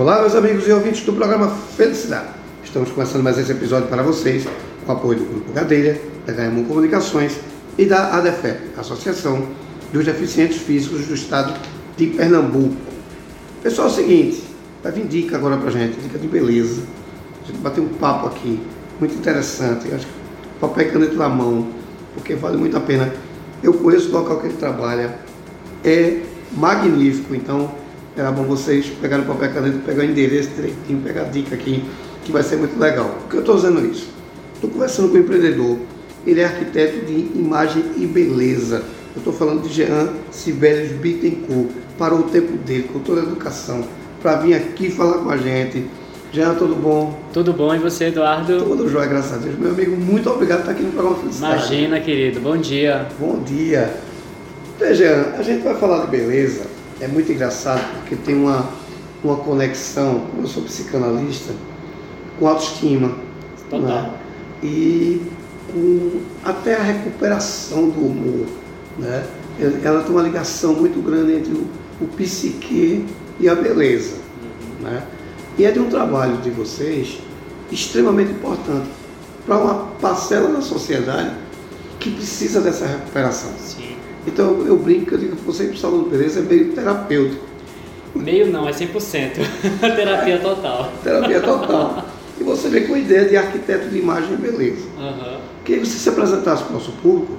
Olá, meus amigos e ouvintes do programa Felicidade. Estamos começando mais esse episódio para vocês com o apoio do Grupo Gadeira, da HM Comunicações e da ADEFEP, Associação dos Deficientes Físicos do Estado de Pernambuco. Pessoal, é o seguinte, vai vir dica agora pra gente, dica de beleza. A gente bater um papo aqui, muito interessante. Eu acho que papel e caneta na mão, porque vale muito a pena. Eu conheço o local que ele trabalha, é magnífico, então era bom vocês pegarem o papel e caneta, pegar o endereço direitinho, pegar a dica aqui, que vai ser muito legal. Por que eu estou usando isso? Estou conversando com o empreendedor, ele é arquiteto de imagem e beleza. Eu estou falando de Jean Sibelius Bittencourt, parou o tempo dele, com toda a educação, para vir aqui falar com a gente. Jean, tudo bom? Tudo bom, e você, Eduardo? Tudo jóia, graças a Deus. Meu amigo, muito obrigado por estar aqui no programa Felicidade. Imagina, querido, bom dia. Bom dia. Então, Jean, a gente vai falar de beleza. É muito engraçado porque tem uma, uma conexão, eu sou psicanalista, com autoestima. Total. Né? E com até a recuperação do humor. Né? Ela tem uma ligação muito grande entre o, o psique e a beleza. Uhum. Né? E é de um trabalho de vocês extremamente importante para uma parcela da sociedade que precisa dessa recuperação. Sim. Então eu brinco, eu digo que você, salão de beleza, é meio terapêutico. Meio não, é 100%. Terapia total. Terapia total. E você vem com a ideia de arquiteto de imagem e beleza. Uhum. Queria que você se apresentasse para o nosso público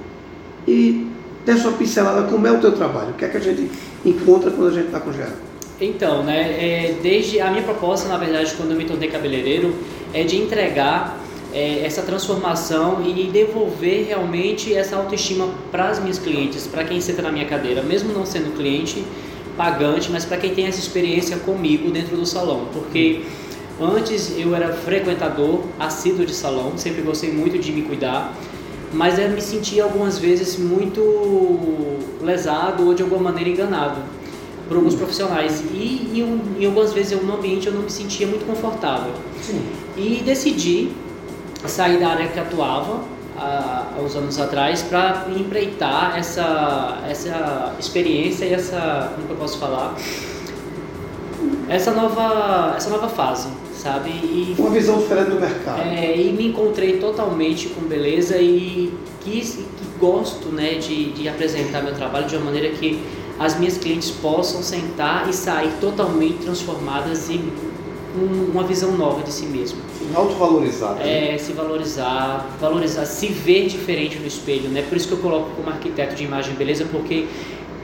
e desse uma pincelada como é o teu trabalho. O que é que a gente encontra quando a gente está com o Geraldo? Então, né, é, desde a minha proposta, na verdade, quando eu me tornei cabeleireiro, é de entregar é, essa transformação e devolver realmente essa autoestima para as minhas clientes, para quem senta na minha cadeira, mesmo não sendo cliente pagante, mas para quem tem essa experiência comigo dentro do salão, porque antes eu era frequentador assíduo de salão, sempre gostei muito de me cuidar, mas eu me sentia algumas vezes muito lesado ou de alguma maneira enganado por alguns profissionais. E em, algumas vezes eu, no ambiente eu não me sentia muito confortável. Sim. e decidi sair da área que atuava há, uns anos atrás para empreitar essa essa experiência e essa como eu posso falar? Essa nova essa nova fase sabe? E uma visão diferente do mercado. É, e me encontrei totalmente com beleza e quis que gosto né de, de apresentar meu trabalho de uma maneira que as minhas clientes possam sentar e sair totalmente transformadas em uma visão nova de si mesmo. Se autovalorizar. Né? É, se valorizar, valorizar, se ver diferente no espelho, né? Por isso que eu coloco como arquiteto de imagem beleza, porque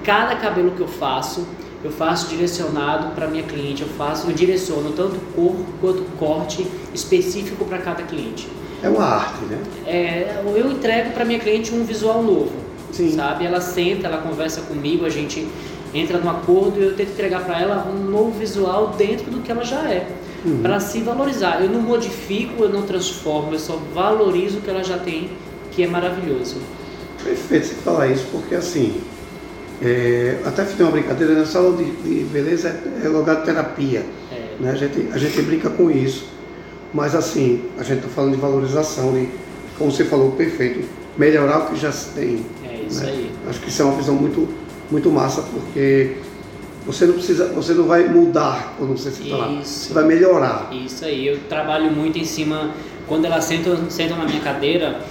cada cabelo que eu faço, eu faço direcionado para minha cliente, eu faço, eu direciono tanto cor quanto corte específico para cada cliente. É uma arte, né? É, eu entrego para minha cliente um visual novo. Sim. sabe? Ela senta, ela conversa comigo, a gente entra num acordo e eu tento entregar para ela um novo visual dentro do que ela já é, uhum. para se valorizar. Eu não modifico, eu não transformo, eu só valorizo o que ela já tem, que é maravilhoso. Perfeito você falar isso, porque assim, é, até fiz uma brincadeira, na sala de, de beleza é, é lugar de terapia. É. Né? A, gente, a gente brinca com isso. Mas assim, a gente está falando de valorização, e como você falou, perfeito, melhorar o que já se tem. É isso né? aí. Acho que isso é uma visão muito, muito massa, porque você não precisa, você não vai mudar quando você se lá. Você vai melhorar. Isso aí. Eu trabalho muito em cima, quando elas sentam, sentam na minha cadeira,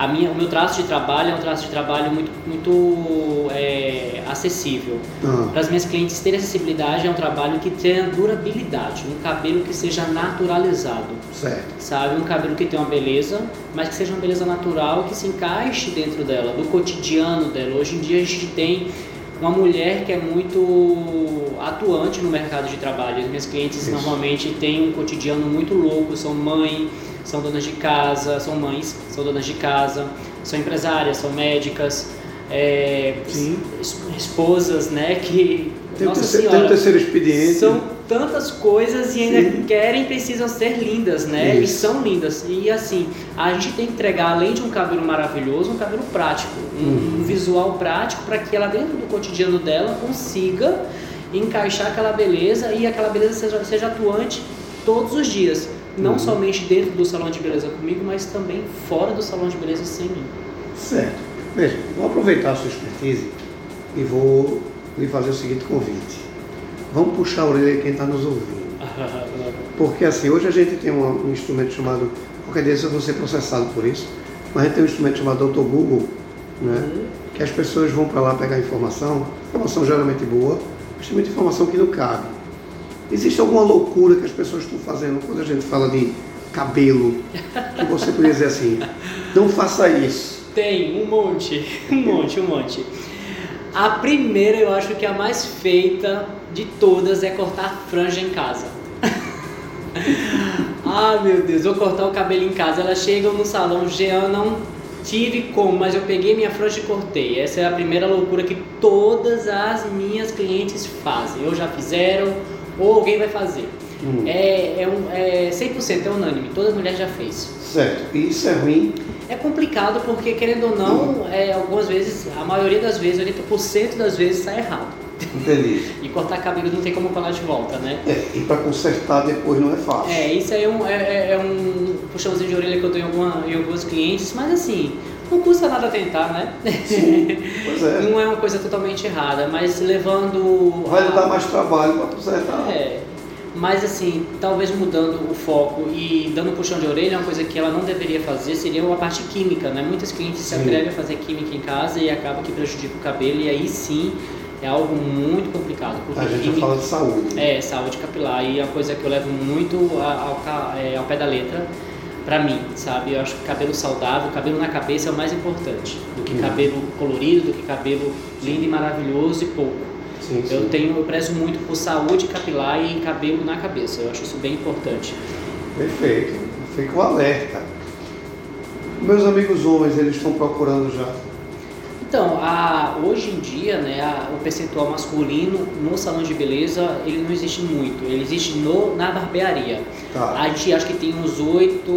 a minha, o meu traço de trabalho é um traço de trabalho muito, muito é, acessível. Uhum. Para as minhas clientes terem acessibilidade, é um trabalho que tenha durabilidade, um cabelo que seja naturalizado. Certo. Sabe? Um cabelo que tenha uma beleza, mas que seja uma beleza natural, que se encaixe dentro dela, do cotidiano dela. Hoje em dia a gente tem uma mulher que é muito atuante no mercado de trabalho. As minhas clientes Isso. normalmente têm um cotidiano muito louco, são mãe, são donas de casa, são mães, são donas de casa, são empresárias, são médicas, é, esposas, né, que tem, nossa terceiro, senhora, tem um terceiro expediente. São tantas coisas e ainda Sim. querem, precisam ser lindas, né? Isso. E são lindas. E assim, a gente tem que entregar, além de um cabelo maravilhoso, um cabelo prático, um, uhum. um visual prático para que ela dentro do cotidiano dela consiga encaixar aquela beleza e aquela beleza seja, seja atuante todos os dias. Não uhum. somente dentro do salão de beleza comigo, mas também fora do salão de beleza sem mim. Certo. Veja, vou aproveitar a sua expertise e vou lhe fazer o seguinte convite. Vamos puxar a orelha de quem está nos ouvindo. Porque assim, hoje a gente tem um, um instrumento chamado, qualquer dia eu vou ser processado por isso, mas a gente tem um instrumento chamado Dr. Google, né? Uhum. que as pessoas vão para lá pegar informação, informação geralmente boa, mas tem muita informação que não cabe. Existe alguma loucura que as pessoas estão fazendo quando a gente fala de cabelo, que você poderia dizer assim, não faça isso. Tem, um monte, um monte, um monte. A primeira, eu acho que a mais feita de todas é cortar franja em casa. ah, meu Deus, vou cortar o cabelo em casa. Elas chegam no salão, Jean, não tive como, mas eu peguei minha franja e cortei. Essa é a primeira loucura que todas as minhas clientes fazem. Ou já fizeram, ou alguém vai fazer. Hum. É, é, um, é 100% é unânime, toda mulher já fez. Certo, e isso é ruim? É complicado porque, querendo ou não, é, algumas vezes, a maioria das vezes, 80% das vezes está errado. Entendi. e cortar cabelo não tem como falar de volta, né? É, e para consertar depois não é fácil. É, isso aí é um, é, é, é um puxãozinho de orelha que eu dou em, alguma, em alguns clientes, mas assim, não custa nada tentar, né? Sim, pois é. não é uma coisa totalmente errada, mas levando. Vai a... dar mais trabalho para consertar. É. Mas assim, talvez mudando o foco e dando um puxão de orelha, uma coisa que ela não deveria fazer seria uma parte química, né? Muitas clientes se atrevem a fazer química em casa e acaba que prejudica o cabelo e aí sim é algo muito complicado. a gente química, fala de saúde. É, saúde capilar e é uma coisa que eu levo muito ao, é, ao pé da letra para mim, sabe? Eu acho que cabelo saudável, cabelo na cabeça é o mais importante do que hum. cabelo colorido, do que cabelo lindo e maravilhoso e pouco. Sim, sim. Eu tenho, eu prezo muito por saúde capilar e cabelo na cabeça. Eu acho isso bem importante. Perfeito. Fica o alerta. Meus amigos homens, eles estão procurando já então, a, hoje em dia, né, a, o percentual masculino no salão de beleza, ele não existe muito. Ele existe no, na barbearia. Tá. A gente acho que tem uns 8,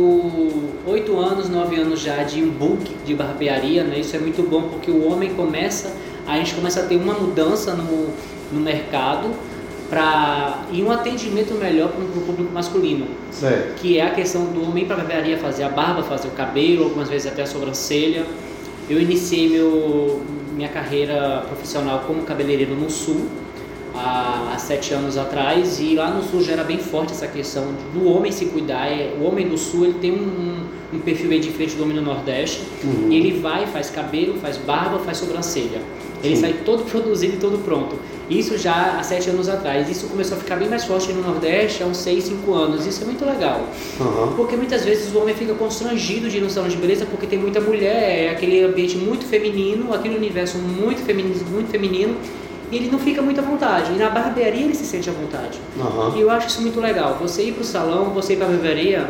8 anos, 9 anos já de um book de barbearia, né? Isso é muito bom porque o homem começa, a gente começa a ter uma mudança no, no mercado para e um atendimento melhor para o público masculino. Certo. Que é a questão do homem para a barbearia fazer a barba, fazer o cabelo, algumas vezes até a sobrancelha. Eu iniciei meu, minha carreira profissional como cabeleireiro no Sul, há, há, sete anos atrás, e lá no Sul já era bem forte essa questão do homem se cuidar. É, o homem do Sul ele tem um, um perfil bem diferente do homem do Nordeste, uhum. e ele vai, faz cabelo, faz barba, faz sobrancelha. Ele Sim. sai todo produzido e todo pronto. Isso já há sete anos atrás. Isso começou a ficar bem mais forte no Nordeste há uns seis, cinco anos. Isso é muito legal. Uhum. Porque muitas vezes o homem fica constrangido de ir no salão de beleza porque tem muita mulher, é aquele ambiente muito feminino, aquele universo muito feminino, muito feminino e ele não fica muito à vontade. E na barbearia ele se sente à vontade. Uhum. E eu acho isso muito legal. Você ir para o salão, você ir para a barbearia,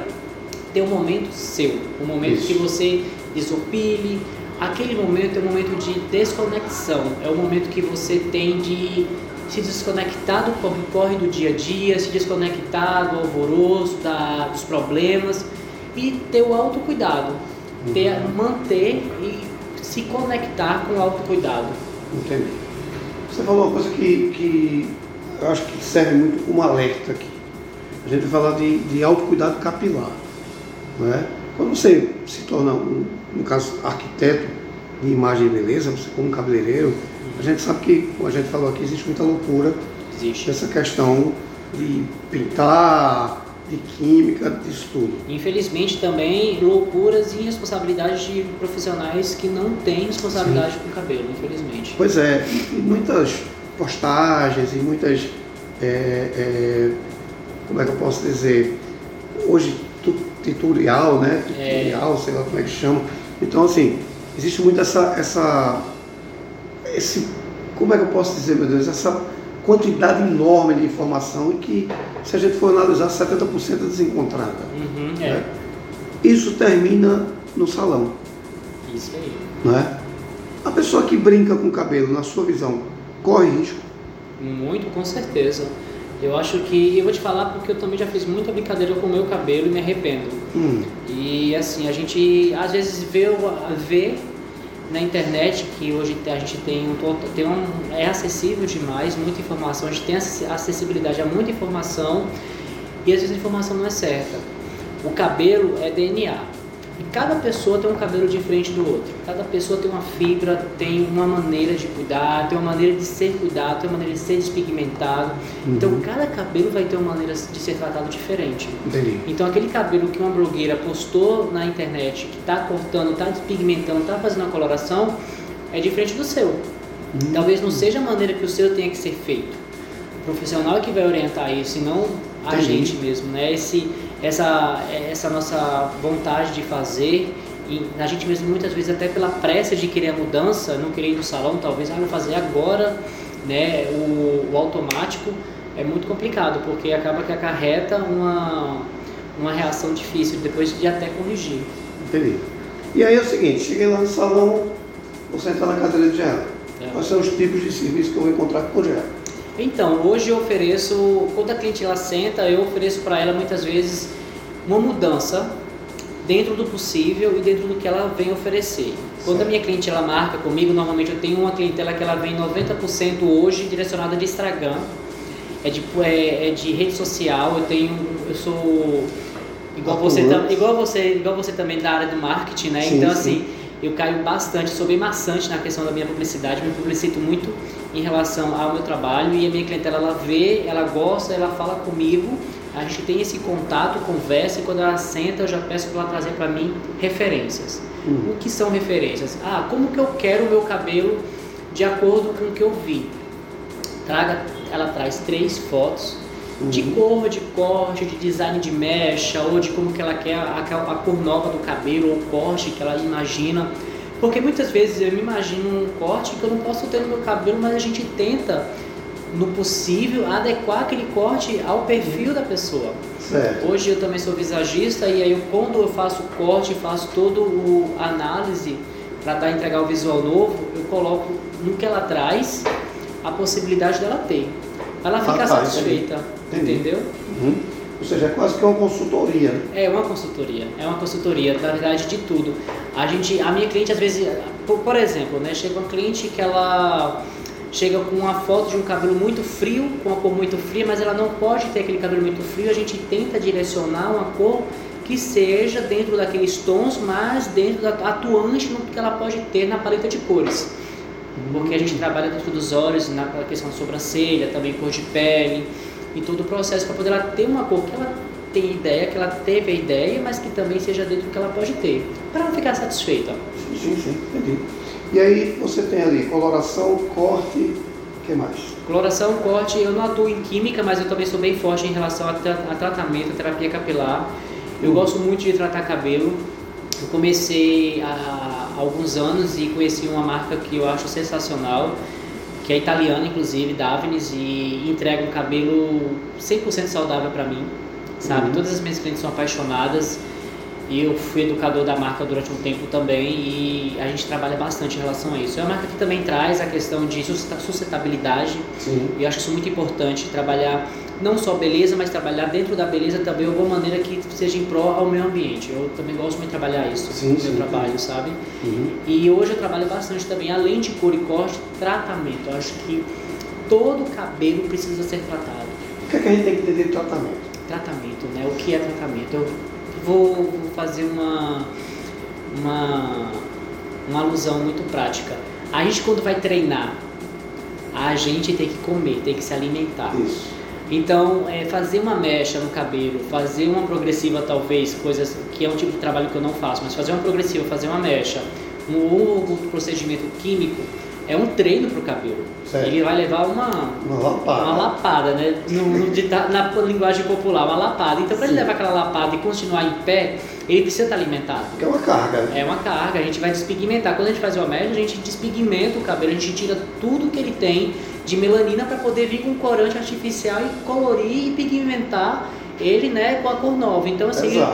ter um momento seu. Um momento isso. que você desopile, aquele momento é um momento de desconexão, é o momento que você tem de se desconectar do corre-corre do dia a dia, se desconectar do alvoroço, da, dos problemas e ter o autocuidado, ter, uhum. manter e se conectar com o autocuidado. Entendi. Você falou uma coisa que, que eu acho que serve muito como alerta aqui. A gente vai falar de, de autocuidado capilar. Não é? Quando você se torna, um, no caso, arquiteto de imagem e beleza, você como cabeleireiro, a gente sabe que, como a gente falou aqui, existe muita loucura. Existe. Essa questão de pintar, de química, disso tudo. Infelizmente também loucuras e responsabilidades de profissionais que não têm responsabilidade Sim. com o cabelo, infelizmente. Pois é, e muitas postagens e muitas. É, é, como é que eu posso dizer? Hoje tutorial, né? Tutorial, é. sei lá como é que chama. Então, assim, existe muito essa, essa, esse, como é que eu posso dizer, meu Deus, essa quantidade enorme de informação e que, se a gente for analisar, 70% é desencontrada. Uhum, é. né? Isso termina no salão. Isso aí. Né? A pessoa que brinca com o cabelo, na sua visão, corre risco? Muito, com certeza. Eu acho que, eu vou te falar porque eu também já fiz muita brincadeira com o meu cabelo e me arrependo. Hum. E assim, a gente às vezes vê, vê na internet que hoje a gente tem um, tem um é acessível demais, muita informação, a gente tem acessibilidade a muita informação e às vezes a informação não é certa. O cabelo é DNA. E cada pessoa tem um cabelo diferente do outro. Cada pessoa tem uma fibra, tem uma maneira de cuidar, tem uma maneira de ser cuidado, tem uma maneira de ser despigmentado. Uhum. Então cada cabelo vai ter uma maneira de ser tratado diferente. Entendi. Então aquele cabelo que uma blogueira postou na internet, que está cortando, está despigmentando, está fazendo a coloração, é diferente do seu. Uhum. Talvez não seja a maneira que o seu tenha que ser feito. O profissional é que vai orientar isso, e não a Entendi. gente mesmo, né? Esse, essa, essa nossa vontade de fazer, e a gente mesmo muitas vezes até pela pressa de querer a mudança, não querer ir no salão, talvez, ah, vou fazer agora, né? O, o automático é muito complicado, porque acaba que acarreta uma, uma reação difícil depois de até corrigir. Entendi. E aí é o seguinte, cheguei lá no salão, vou sentar na cadeira de gel. É. Quais são os tipos de serviço que eu vou encontrar com o gel? Então, hoje eu ofereço, quando a cliente ela senta, eu ofereço para ela muitas vezes uma mudança dentro do possível e dentro do que ela vem oferecer. Quando a minha cliente ela marca comigo, normalmente eu tenho uma clientela que ela vem 90% hoje direcionada de Instagram, é de, é, é de rede social, eu tenho, eu sou igual você, igual você, igual você também da área do marketing, né? Sim, então sim. assim, eu caio bastante, sou bem maçante na questão da minha publicidade, me publicito muito em relação ao meu trabalho e a minha clientela ela vê, ela gosta, ela fala comigo, a gente tem esse contato, conversa e quando ela senta eu já peço para ela trazer para mim referências. Uhum. O que são referências? Ah, como que eu quero o meu cabelo de acordo com o que eu vi? Traga, ela traz três fotos de Uhum. cor, de corte, de design de mecha, ou de como que ela quer a, a cor nova do cabelo, ou corte que ela imagina. Porque muitas vezes eu me imagino um corte que eu não posso ter no meu cabelo, mas a gente tenta, no possível, adequar aquele corte ao perfil da pessoa. Certo. Hoje eu também sou visagista e aí eu, quando eu faço o corte, faço todo o a análise para dar entregar o visual novo, eu coloco no que ela traz a possibilidade dela ter. Ela fica Rapaz, satisfeita, entendi. entendeu? Uhum. Ou seja, é quase que uma consultoria. né? É uma consultoria, é uma consultoria, na verdade, de tudo. A gente, a minha cliente às vezes, por, por exemplo, né, chega uma cliente que ela chega com uma foto de um cabelo muito frio, com uma cor muito fria, mas ela não pode ter aquele cabelo muito frio, a gente tenta direcionar uma cor que seja dentro daqueles tons, mas dentro da atuante no que ela pode ter na paleta de cores. Porque a gente trabalha dentro dos olhos, na questão da sobrancelha, também cor de pele, e todo o processo para poder ela ter uma cor que ela tem ideia, que ela teve a ideia, mas que também seja dentro do que ela pode ter, para ela ficar satisfeita. Sim, sim, sim, entendi. E aí você tem ali coloração, corte, o que mais? Coloração, corte, eu não atuo em química, mas eu também sou bem forte em relação a, tra a tratamento, a terapia capilar. Eu Hum. gosto muito de tratar cabelo. Eu comecei há alguns anos e conheci uma marca que eu acho sensacional, que é italiana, inclusive, Davines, e entrega um cabelo 100% saudável para mim, sabe? Uhum. Todas as minhas clientes são apaixonadas e eu fui educador da marca durante um tempo também e a gente trabalha bastante em relação a isso. É uma marca que também traz a questão de sustentabilidade Sim. e eu acho isso muito importante, trabalhar não só beleza, mas trabalhar dentro da beleza também de alguma maneira que seja em prol ao meio ambiente. Eu também gosto muito de trabalhar isso Sim, no meu sim, trabalho, sabe? Uhum. E hoje eu trabalho bastante também, além de cor e corte, tratamento. Eu acho que todo cabelo precisa ser tratado. O que, é que a gente tem que entender de tratamento? Tratamento, né? O que é tratamento? Eu vou, vou fazer uma, uma, uma alusão muito prática. A gente quando vai treinar, a gente tem que comer, tem que se alimentar. Isso. Então, é, fazer uma mecha no cabelo, fazer uma progressiva talvez, coisas que é um tipo de trabalho que eu não faço, mas fazer uma progressiva, fazer uma mecha, um outro procedimento químico, é um treino para o cabelo. Certo. Ele vai levar uma, Uma lapada. uma lapada, né? No, no na linguagem popular, uma lapada. Então, para ele levar aquela lapada e continuar em pé, ele precisa estar alimentado. Porque é uma carga. É uma carga, a gente vai despigmentar. Quando a gente faz uma mecha, a gente despigmenta o cabelo, a gente tira tudo que ele tem de melanina para poder vir com um corante artificial e colorir e pigmentar ele né, com a cor nova. Então, assim, ele,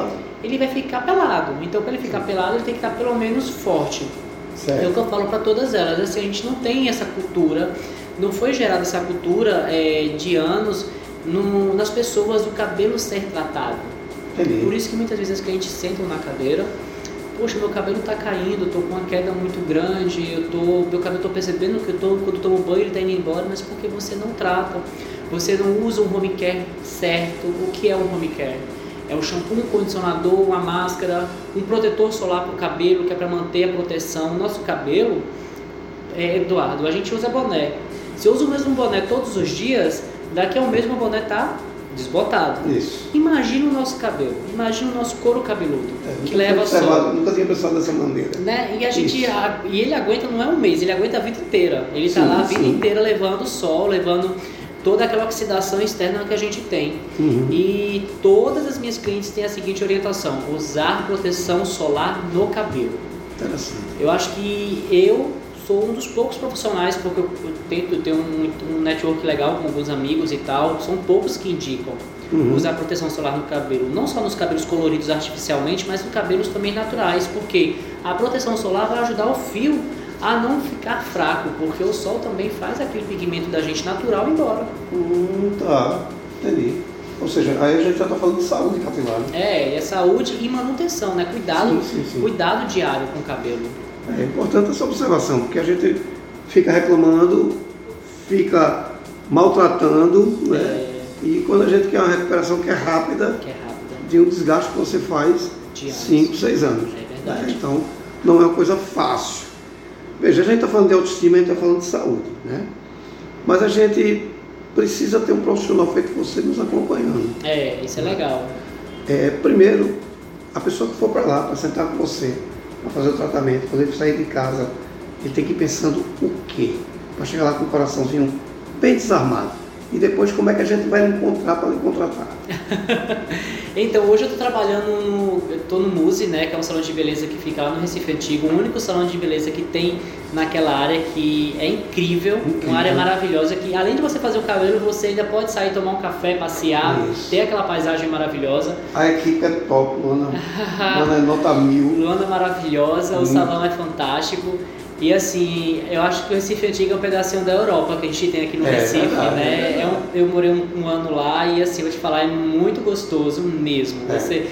ele vai ficar pelado. Então, para ele ficar pelado, ele tem que estar pelo menos forte. É o Certo. que eu falo para todas elas. Assim, a gente não tem essa cultura, não foi gerada essa cultura é, de anos no- nas pessoas do cabelo ser tratado. Por Entendi. isso que muitas vezes as clientes sentam na cadeira, poxa, meu cabelo está caindo, eu tô com uma queda muito grande, eu tô, meu cabelo tô percebendo que eu tô, quando eu tomo banho ele está indo embora, mas porque você não trata, você não usa um home care certo. O que é um home care? é o shampoo, um condicionador, uma máscara, um protetor solar para o cabelo, que é para manter a proteção. O nosso cabelo, é, Eduardo, a gente usa boné. Se eu uso o mesmo boné todos os dias, daqui a um mês meu boné tá desbotado. Isso. Imagina o nosso cabelo, imagina o nosso couro cabeludo, É, que leva sol. Nunca tinha pensado dessa maneira. Né? E a gente a- e ele aguenta não é um mês, ele aguenta a vida inteira. Ele está lá a vida sim. inteira levando sol, levando toda aquela oxidação externa que a gente tem. Uhum. E todas as minhas clientes têm a seguinte orientação: usar proteção solar no cabelo. Eu acho que eu sou um dos poucos profissionais, porque eu, tento ter um, um network legal com alguns amigos e tal, são poucos que indicam Uhum. usar proteção solar no cabelo, não só nos cabelos coloridos artificialmente, mas nos cabelos também naturais, porque a proteção solar vai ajudar o fio a não ficar fraco, porque o sol também faz aquele pigmento da gente natural embora. Hum, tá, entendi. Ou seja, aí a gente já está falando de saúde capilar. né? É, e é saúde e manutenção, né? Cuidado, Sim, sim, sim. cuidado diário com o cabelo. É importante essa observação, porque a gente fica reclamando, fica maltratando, né? É, E quando a gente quer uma recuperação que é rápida, que é rápido. de um desgaste que você faz Diário. 5, 6 anos. É verdade. né? Então, não é uma coisa fácil. Veja, a gente está falando de autoestima, a gente está falando de saúde, né? Mas a gente precisa ter um profissional feito você nos acompanhando. É, isso é legal. É, primeiro, a pessoa que for para lá, para sentar com você, para fazer o tratamento, quando ele sair de casa, ele tem que ir pensando o quê? Para chegar lá com o coraçãozinho bem desarmado. E depois, como é que a gente vai encontrar para lhe contratar? Então, hoje eu estou trabalhando no, eu tô no Muse, né, que é um salão de beleza que fica lá no Recife Antigo, o único salão de beleza que tem naquela área que é incrível, Incrível. uma área maravilhosa que além de você fazer o cabelo, você ainda pode sair tomar um café, passear, Isso. ter aquela paisagem maravilhosa. A equipe é top, Luana. Luana é nota mil. Luana maravilhosa, o salão é fantástico. E assim, eu acho que o Recife Antigo é um pedacinho da Europa que a gente tem aqui no É, Recife, verdade, né? é É um- eu morei um, um ano lá e assim, vou te falar, é muito gostoso mesmo. É. Você,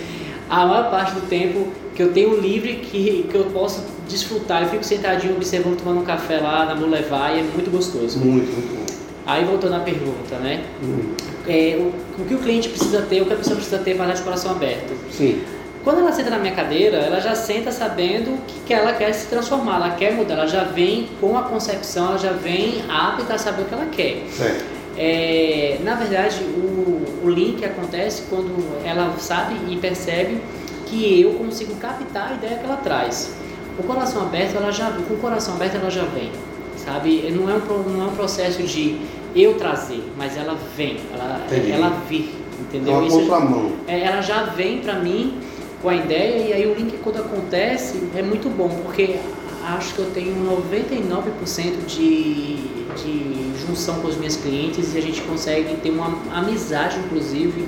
a maior parte do tempo que eu tenho livre que, que eu posso desfrutar, eu fico sentadinho observando, tomando um café lá na Boulevard e é muito gostoso. Muito, muito bom. Aí voltando à pergunta, né? Hum, É, o, o que o cliente precisa ter, o que a pessoa precisa ter para estar de coração aberto? Sim, Quando ela senta na minha cadeira, ela já senta sabendo que, que ela quer se transformar, ela quer mudar, ela já vem com a concepção, ela já vem apta a saber o que ela quer. certo. É, na verdade, o, o link acontece quando ela sabe e percebe que eu consigo captar a ideia que ela traz. O coração aberto, ela já, com o coração aberto, ela já vem, sabe? Não é um, não é um processo de eu trazer, mas ela vem, ela, Entendi. ela vir, entendeu? uma Isso- contramão. é, ela já vem pra mim com a ideia e aí o link quando acontece é muito bom, porque acho que eu tenho 99% de, de junção com os meus clientes e a gente consegue ter uma amizade, inclusive,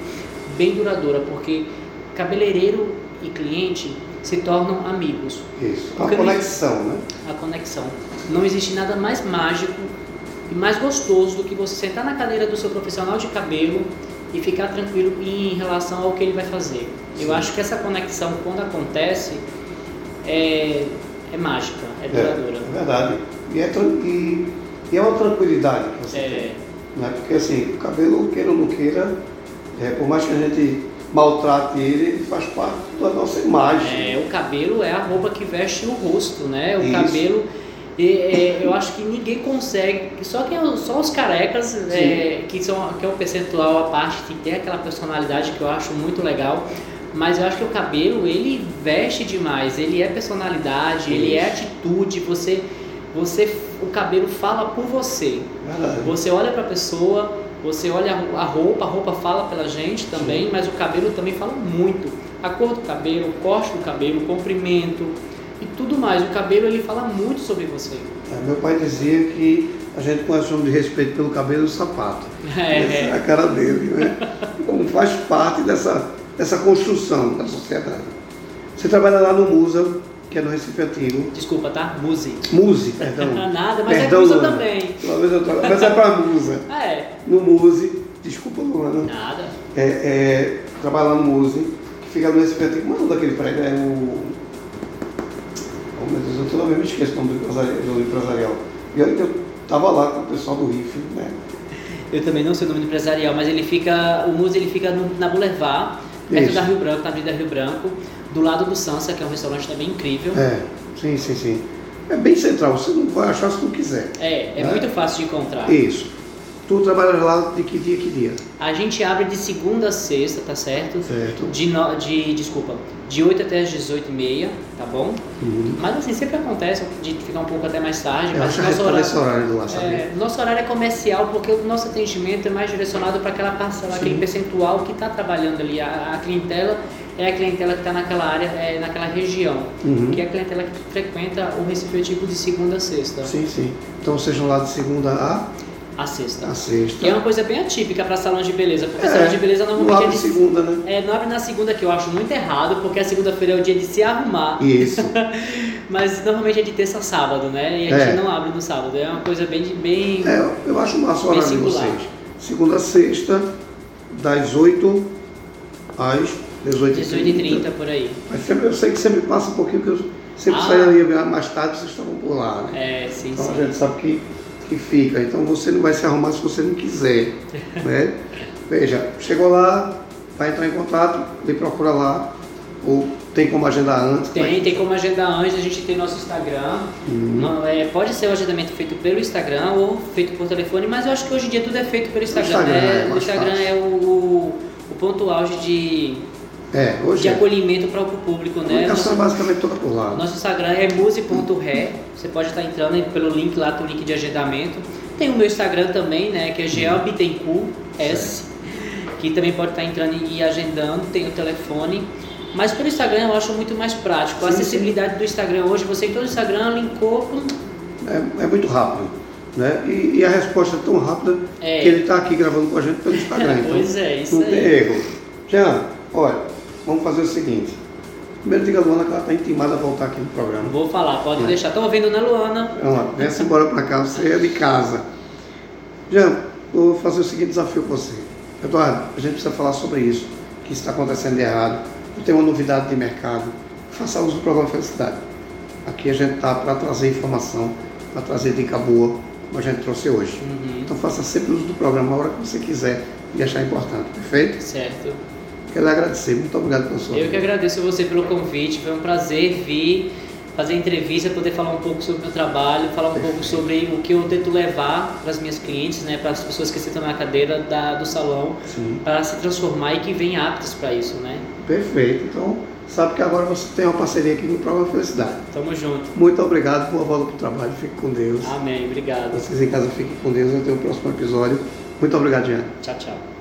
bem duradoura, porque cabeleireiro e cliente se tornam amigos. Isso. Uma Porque não- conexão, né? A conexão. Não existe nada mais mágico e mais gostoso do que você sentar na cadeira do seu profissional de cabelo e ficar tranquilo em relação ao que ele vai fazer. Eu Sim. acho que essa conexão, quando acontece, é, é mágica, é duradoura. É, é verdade. E é, e, e é uma tranquilidade que você tem. É, Né? Porque assim, o cabelo, queira ou não queira, é, por mais que a gente maltrate ele, ele faz parte da nossa imagem. é, o cabelo é a roupa que veste o rosto, né? O Isso. cabelo, e, é, eu acho que ninguém consegue, só, que, só os carecas, é, que, são, que é o percentual a parte que tem aquela personalidade que eu acho muito legal, mas eu acho que o cabelo, ele veste demais, ele é personalidade, ele é Isso. atitude, você, você, o cabelo fala por você. Verdade. Você olha para a pessoa, você olha a roupa, a roupa fala pela gente também, mas o cabelo também fala muito. A cor do cabelo, o corte do cabelo, o comprimento e tudo mais. O cabelo ele fala muito sobre você. É, Meu pai dizia que a gente conhece nome de respeito pelo cabelo e o sapato. Essa é É, a cara dele, né? Como faz parte dessa, dessa construção da sociedade. Você trabalha lá no Musa, que é no Recife Antigo. desculpa, tá? Muse. Muse, perdão. Nada, mas Perdão, é Musa Luana. também. Tra- Mas é para Musa. Ah, é. No Muse, desculpa, Luana. Nada. É, é, trabalha lá no Muse, que fica no Recife Antigo. Como é o nome daquele prédio? É o. Deus, eu toda vez me esqueço o nome do empresarial. E olha que eu tava lá com o pessoal do RIF, né? Eu também não sei o nome do empresarial, mas ele fica, o Muse ele fica no- na Boulevard, perto Isso. da Rio Branco, na Avenida Rio Branco, do lado do Sansa, que é um restaurante também incrível. É, sim, sim, sim. É bem central, você não vai achar se não quiser. É, é É. muito fácil de encontrar. Isso. Tu trabalha lá de que dia, que dia? A gente abre de segunda a sexta, tá certo? Certo. De, no, de desculpa, de 8 até as 18 e meia, tá bom? Uhum. Mas assim, sempre acontece de ficar um pouco até mais tarde, Eu mas acho nosso horário, nesse horário do lá, sabe? é, nosso horário é comercial porque o nosso atendimento é mais direcionado para aquela parcela, Sim. aquele percentual que está trabalhando ali. A, a clientela é a clientela que está naquela área, é, naquela região, Uhum. que é a clientela que frequenta o Recife Antigo de segunda a sexta. Sim, sim. Então sejam lá de segunda a, A sexta. a sexta. Que é uma coisa bem atípica para salão de beleza, porque É, salão de beleza não normalmente é abre de segunda, né? É, não abre na segunda, que eu acho muito errado, porque a segunda-feira é o dia de se arrumar. Isso. Mas normalmente é de terça a sábado, né? E a gente É. não abre no sábado. É uma coisa bem. bem... É, eu- acho massa o horário de vocês. Segunda a sexta, das 8 às 18h30. 18h30 por aí. Mas sempre, eu sei que sempre passa um pouquinho, porque eu sempre Ah. saía mais tarde, vocês estavam por lá, né? É, sim, Então sim. a gente sabe que, que fica. Então você não vai se arrumar se você não quiser. né? Veja, chegou lá, vai entrar em contato, me procura lá. Ou tem como agendar antes. Tem, tem como agendar antes, a gente tem nosso Instagram. Uhum. Não, é, pode ser o agendamento feito pelo Instagram ou feito por telefone, mas eu acho que hoje em dia tudo é feito pelo Instagram. Instagram, né? é o Instagram é o, o, o ponto auge de, É, hoje de é. acolhimento para o público, A né? comunicação Nosso- basicamente toda por lá. Nosso Instagram é muse.re. Você pode estar entrando pelo link lá, tem o link de agendamento. Tem o meu Instagram também, né? Que é Gel Bittencourt S. Que também pode estar entrando e agendando. Tem o telefone. Mas pelo Instagram eu acho muito mais prático. A Sim, sim. acessibilidade do Instagram hoje, você entrou no Instagram, linkou. É, é muito rápido. Né? E, e a resposta é tão rápida É. que ele está aqui gravando com a gente pelo Instagram. então Pois é, isso não tem aí. erro. Jean, olha, vamos fazer o seguinte. Primeiro diga a Luana que ela está intimada a voltar aqui no programa. Vou falar, pode É. deixar. Estão ouvindo, né, Luana? Ó, Venha-se embora para cá, você é de casa. Jean, vou fazer o seguinte desafio com você. Eduardo, a gente precisa falar sobre isso, que está acontecendo de errado. Eu tenho uma novidade de mercado. Faça uso do programa Felicidade. Aqui a gente está para trazer informação, para trazer dica boa, como a gente trouxe hoje. Uhum. Então faça sempre uso do programa a hora que você quiser e achar importante, perfeito? Certo. Quero agradecer, muito obrigado pela sua Eu que agradeço a você pelo convite, foi um prazer vir fazer a entrevista, poder falar um pouco sobre o meu trabalho, falar um pouco sobre o que eu tento levar para as minhas clientes, né, para as pessoas que sentam na cadeira da, do salão, Sim, para se transformar e que venham aptas para isso, né? perfeito. Então, sabe que agora você tem uma parceria aqui no programa Felicidade. Tamo junto. Muito obrigado, boa volta para o trabalho, fique com Deus. Amém. Obrigado. Vocês em casa fiquem com Deus, até o próximo episódio. Muito obrigado, Diana. Tchau, tchau.